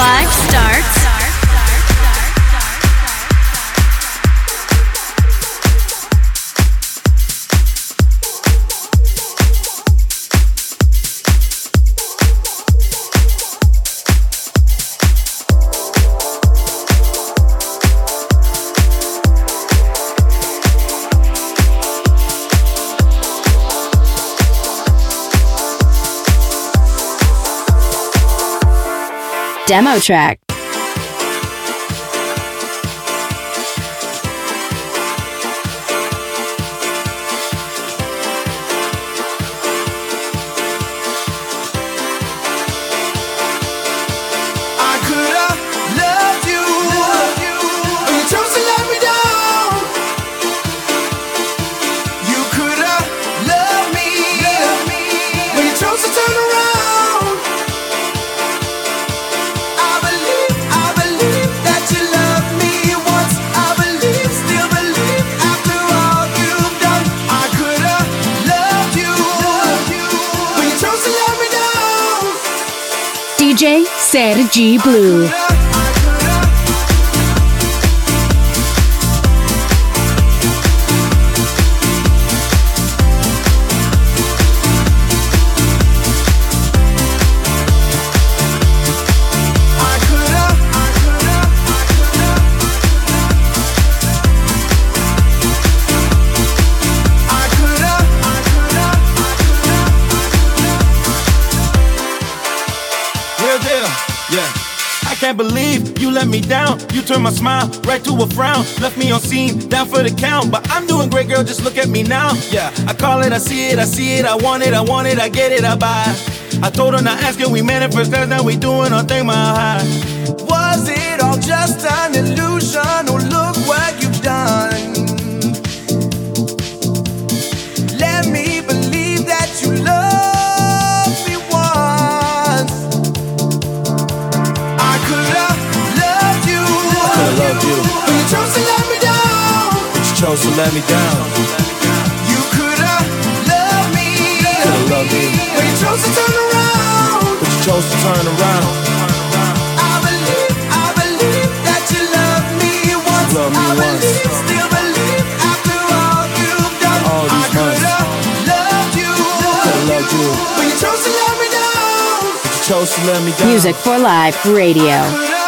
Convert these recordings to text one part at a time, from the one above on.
Live starts demo track. Blue. Down. You turned my smile right to a frown. Left me on scene, down for the count. But I'm doing great, girl. Just look at me now. Yeah, I call it, I see it, I see it. I want it, I want it, I get it, I buy. I told her not asking, we manifest that now we doing our thing, my high. Was it all just an illusion? Chose to let me down. You could have loved me. Could have loved me. But you chose to turn around. But you chose to turn around. I believe, I believe that you love me once. Love me I once. believe, still believe after all you've done. All these I could have loved you. Could have loved you. But you chose to let me down. But you chose to let me down. Music for Life Radio.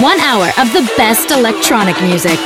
One hour of the best electronic music.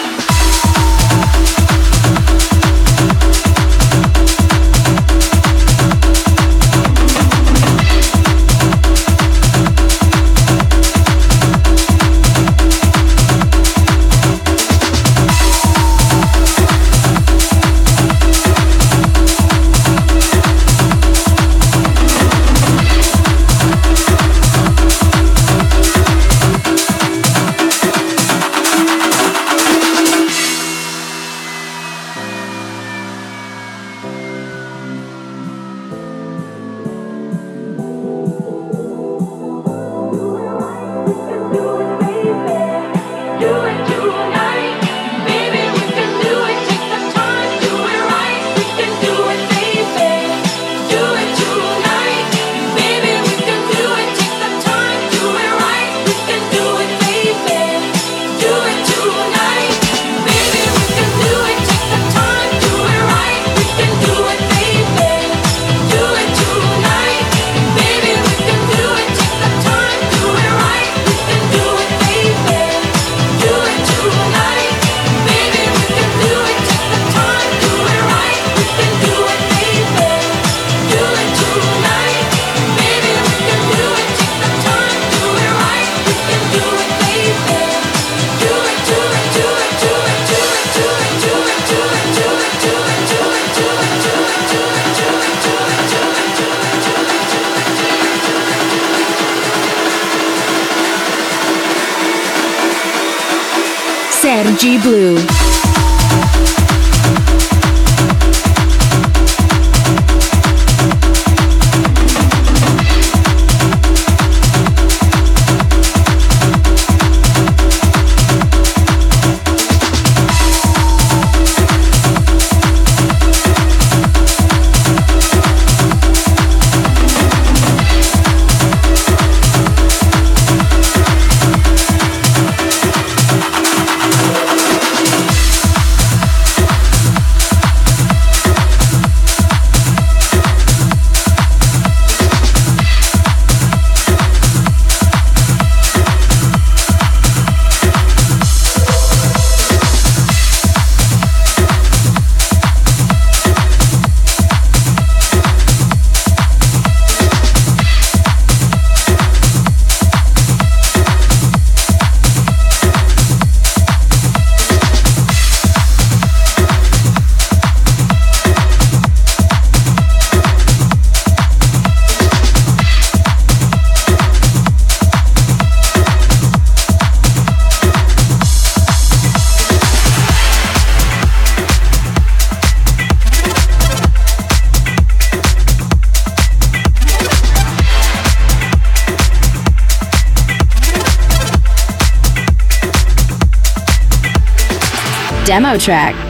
Demo track.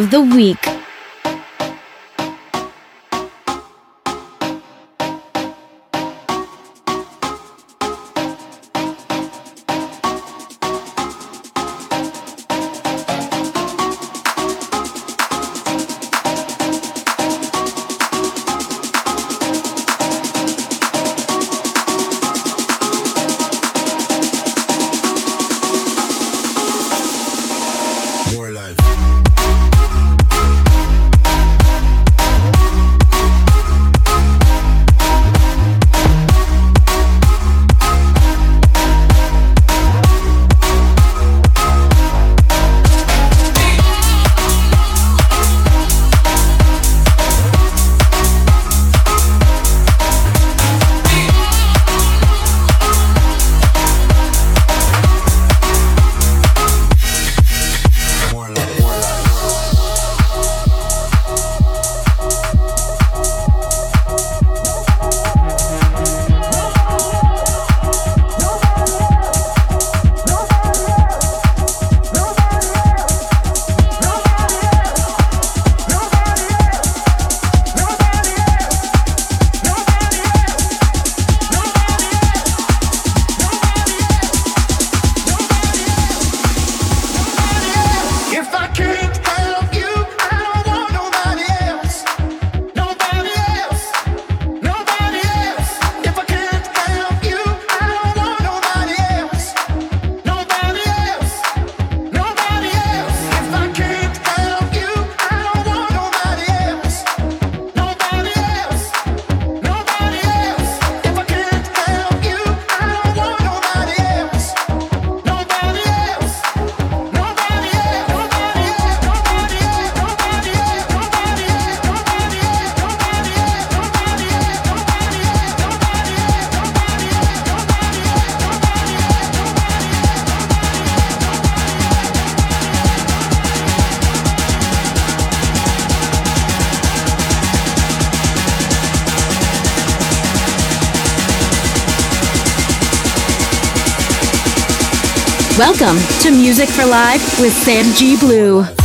Of the week. Welcome to Music for Live with Sam G. Blue.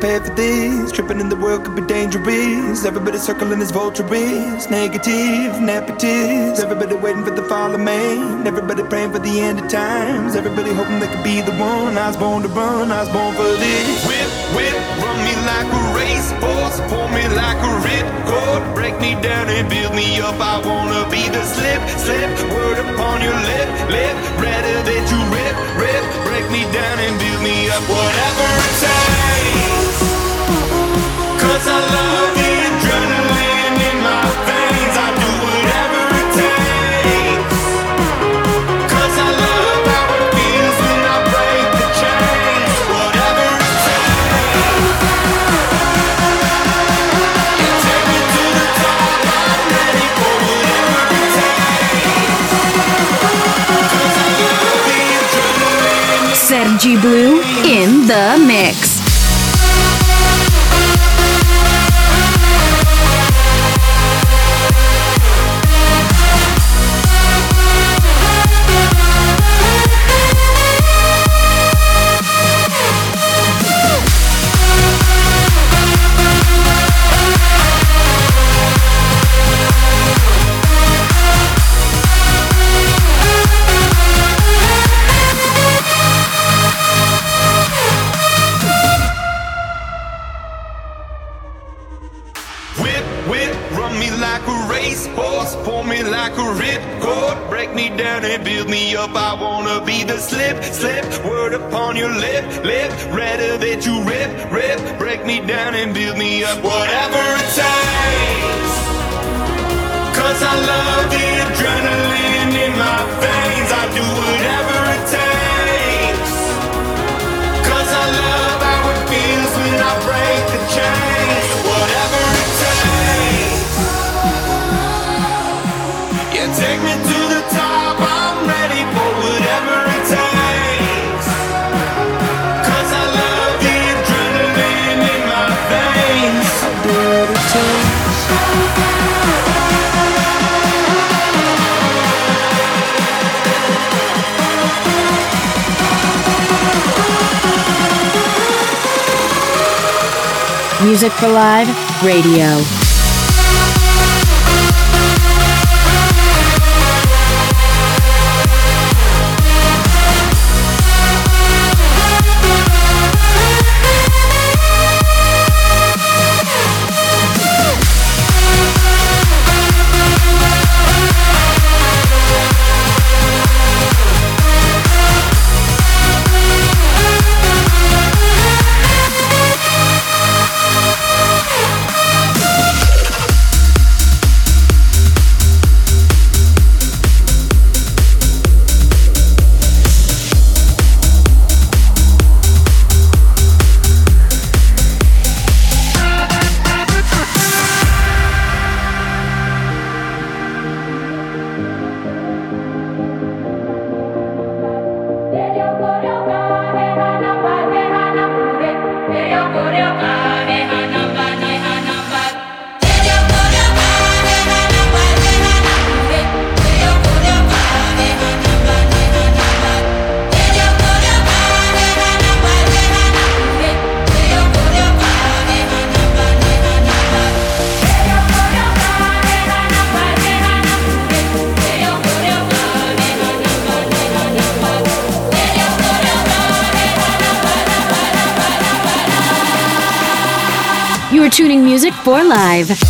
Fast to prepare for this. Tripping in the world could be dangerous. Everybody circling as vultures. Negative, nepotist. Everybody waiting for the fall of man. Everybody praying for the end of times. Everybody hoping they could be the one. I was born to run, I was born for this. Whip, whip, run me like a racehorse. Pull me like a ripcord. Break me down and build me up. I wanna be the slip, slip. Word upon your lip, lip. Rather that you rip, rip. Break me down and build me up. Whatever it takes. Blue in the mix. Radio. 4 Live.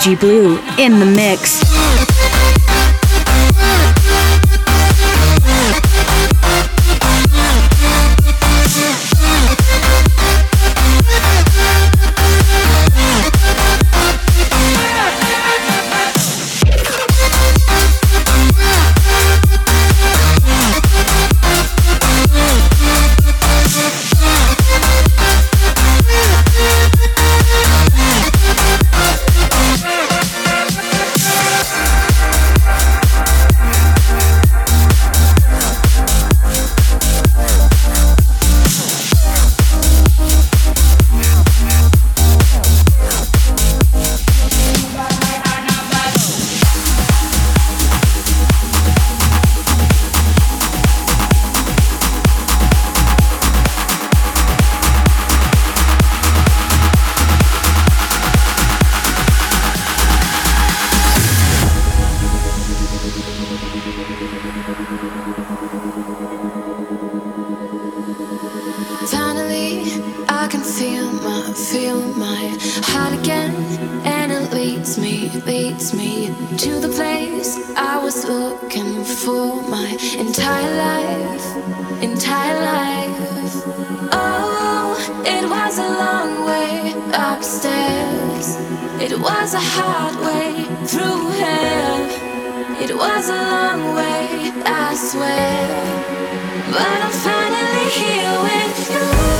Blue in the mix. can feel my, feel my heart again, and it leads me, leads me to the place I was looking for my entire life, entire life. Oh, it was a long way upstairs, it was a hard way through hell. It was a long way, I swear, but I'm finally here with you.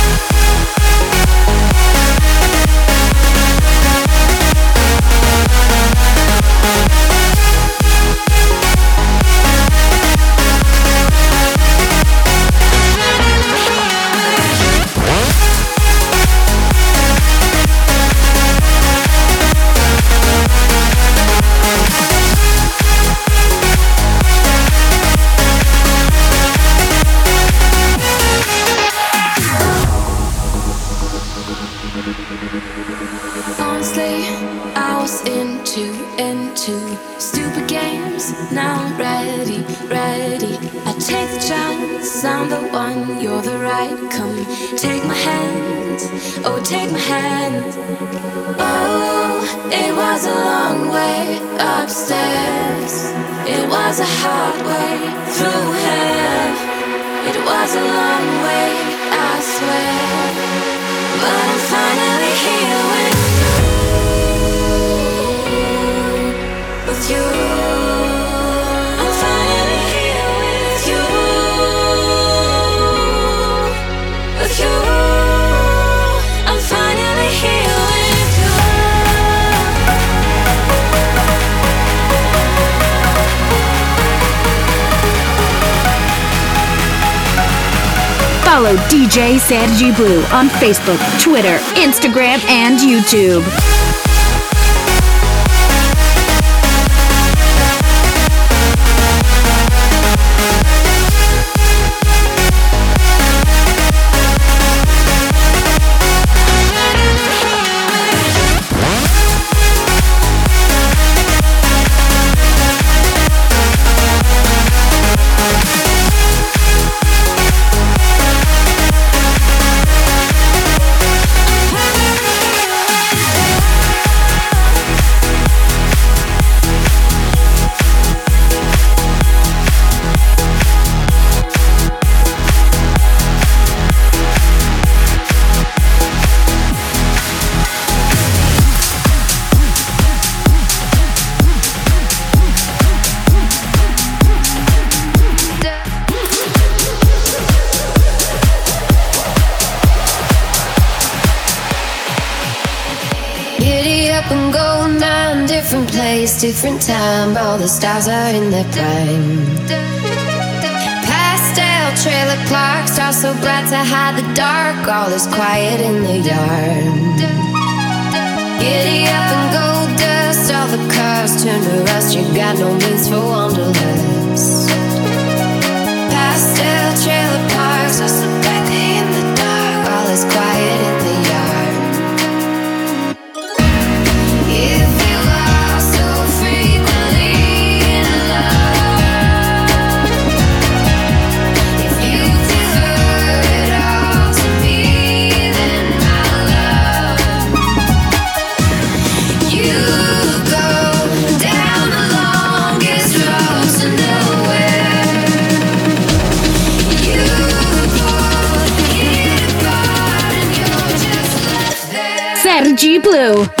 was a long way upstairs. It was a hard way through hell. It was a long way, I swear. But I'm finally here with you. With you. Follow DJ Sergi Blue on Facebook, Twitter, Instagram, and YouTube. different time, all the stars are in their prime. Pastel trailer parks are so glad to hide the dark, all is quiet in the yard. Giddy up and gold dust, all the cars turn to rust, you got no means for wanderlust. Pastel trailer parks are so bright. Blue.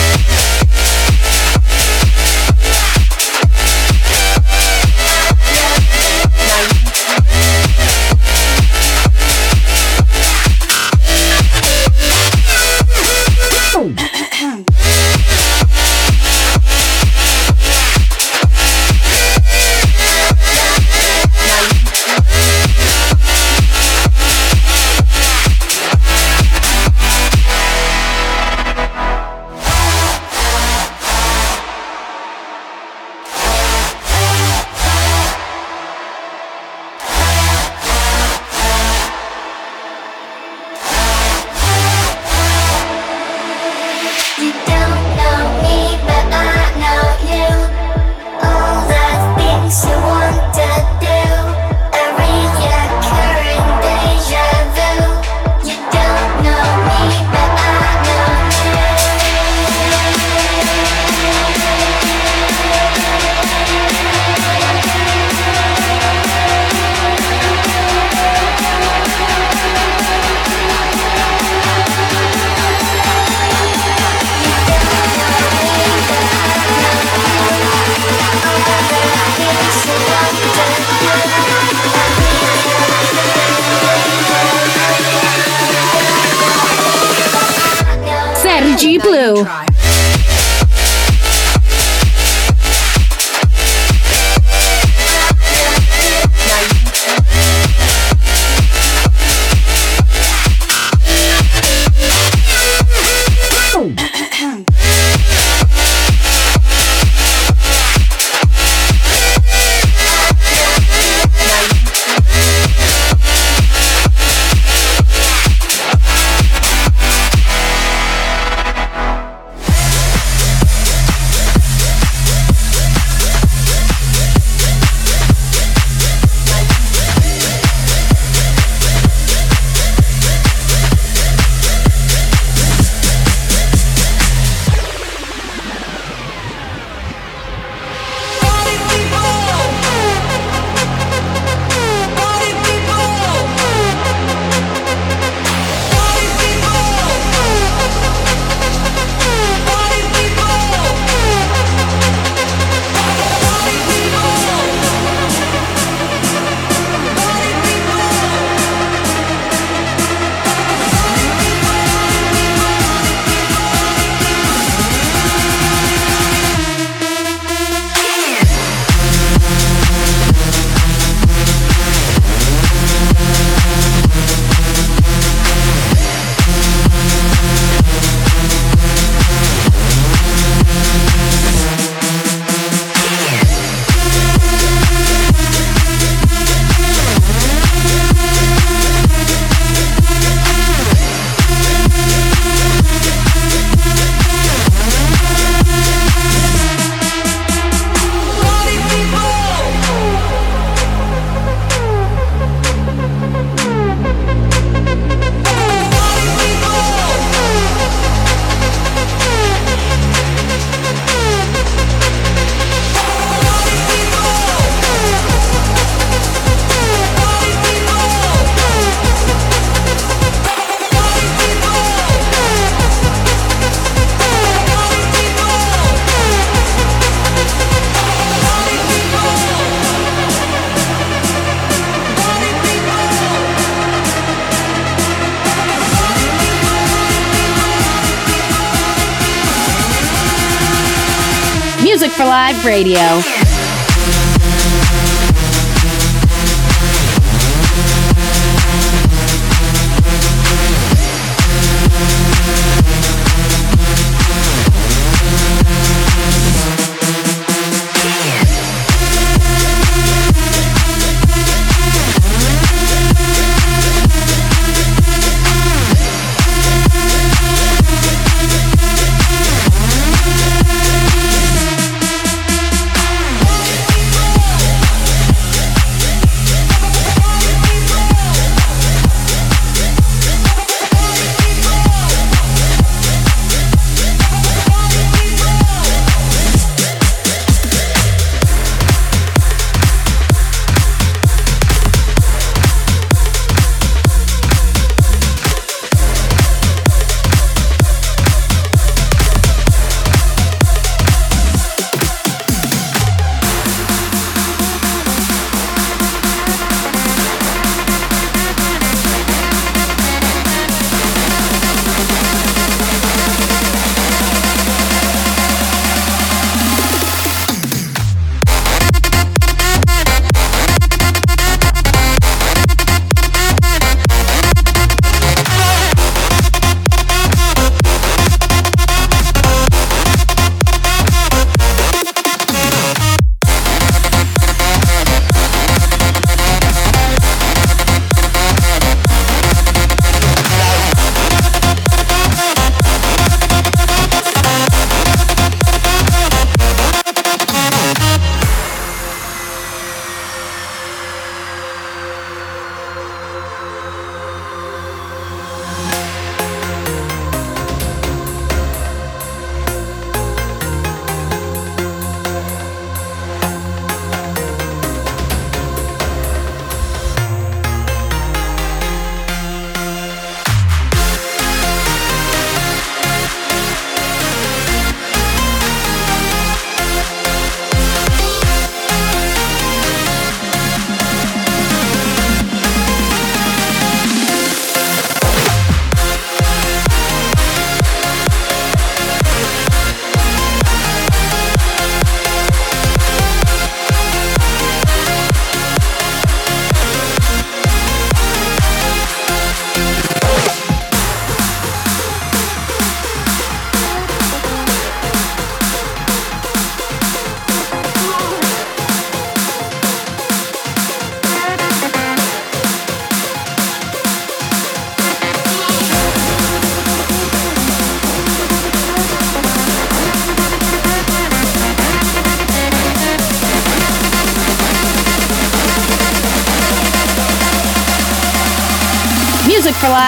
Radio.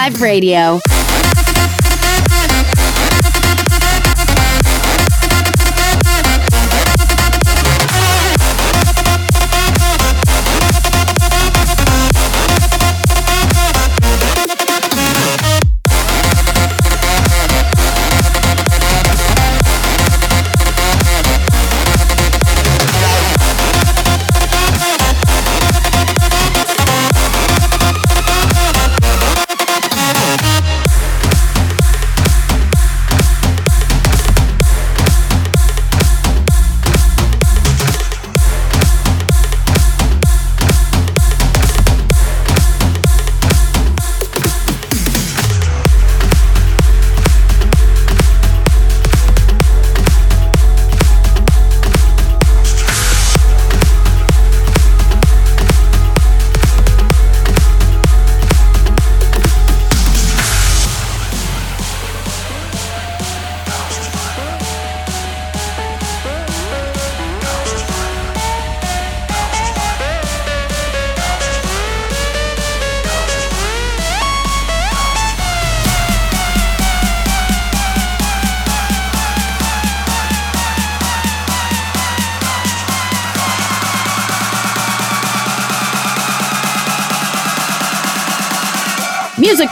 Life Radio.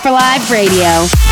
For Life Radio.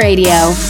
Radio.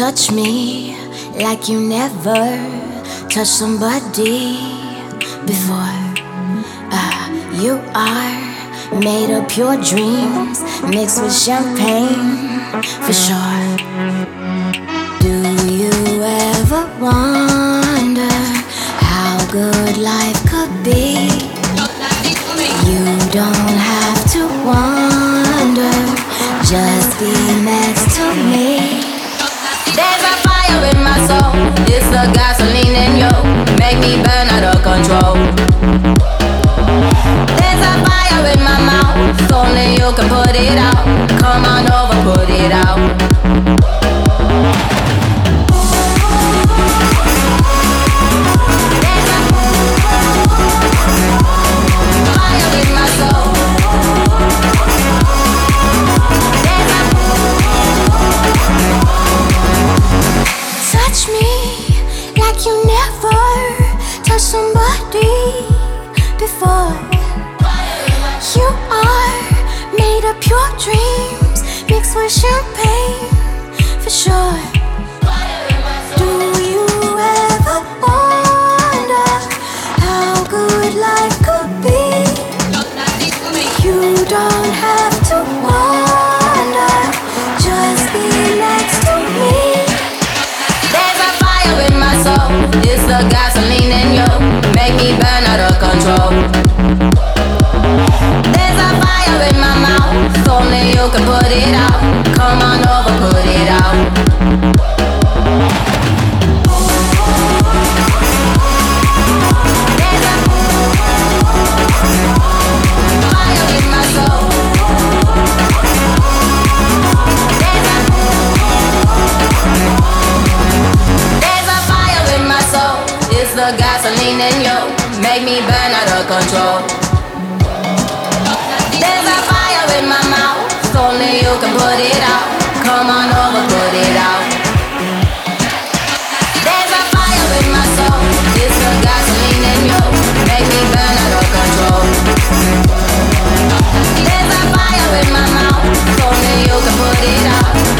Touch me like you never touched somebody before. Ah, you are made of pure dreams mixed with champagne for sure. Do you ever wonder how good life could be? You don't have to wonder, just be next to me. There's a fire in my soul. It's the gasoline in you. Make me burn out of control. There's a fire in my mouth. Only you can put it out. Come on over, put it out. You can put it out. Come on over, put it out. Come on over, put it out. There's a fire in my soul. Gasoline in you. Me burn out of control. There's a fire in my mouth. Only you can put it out.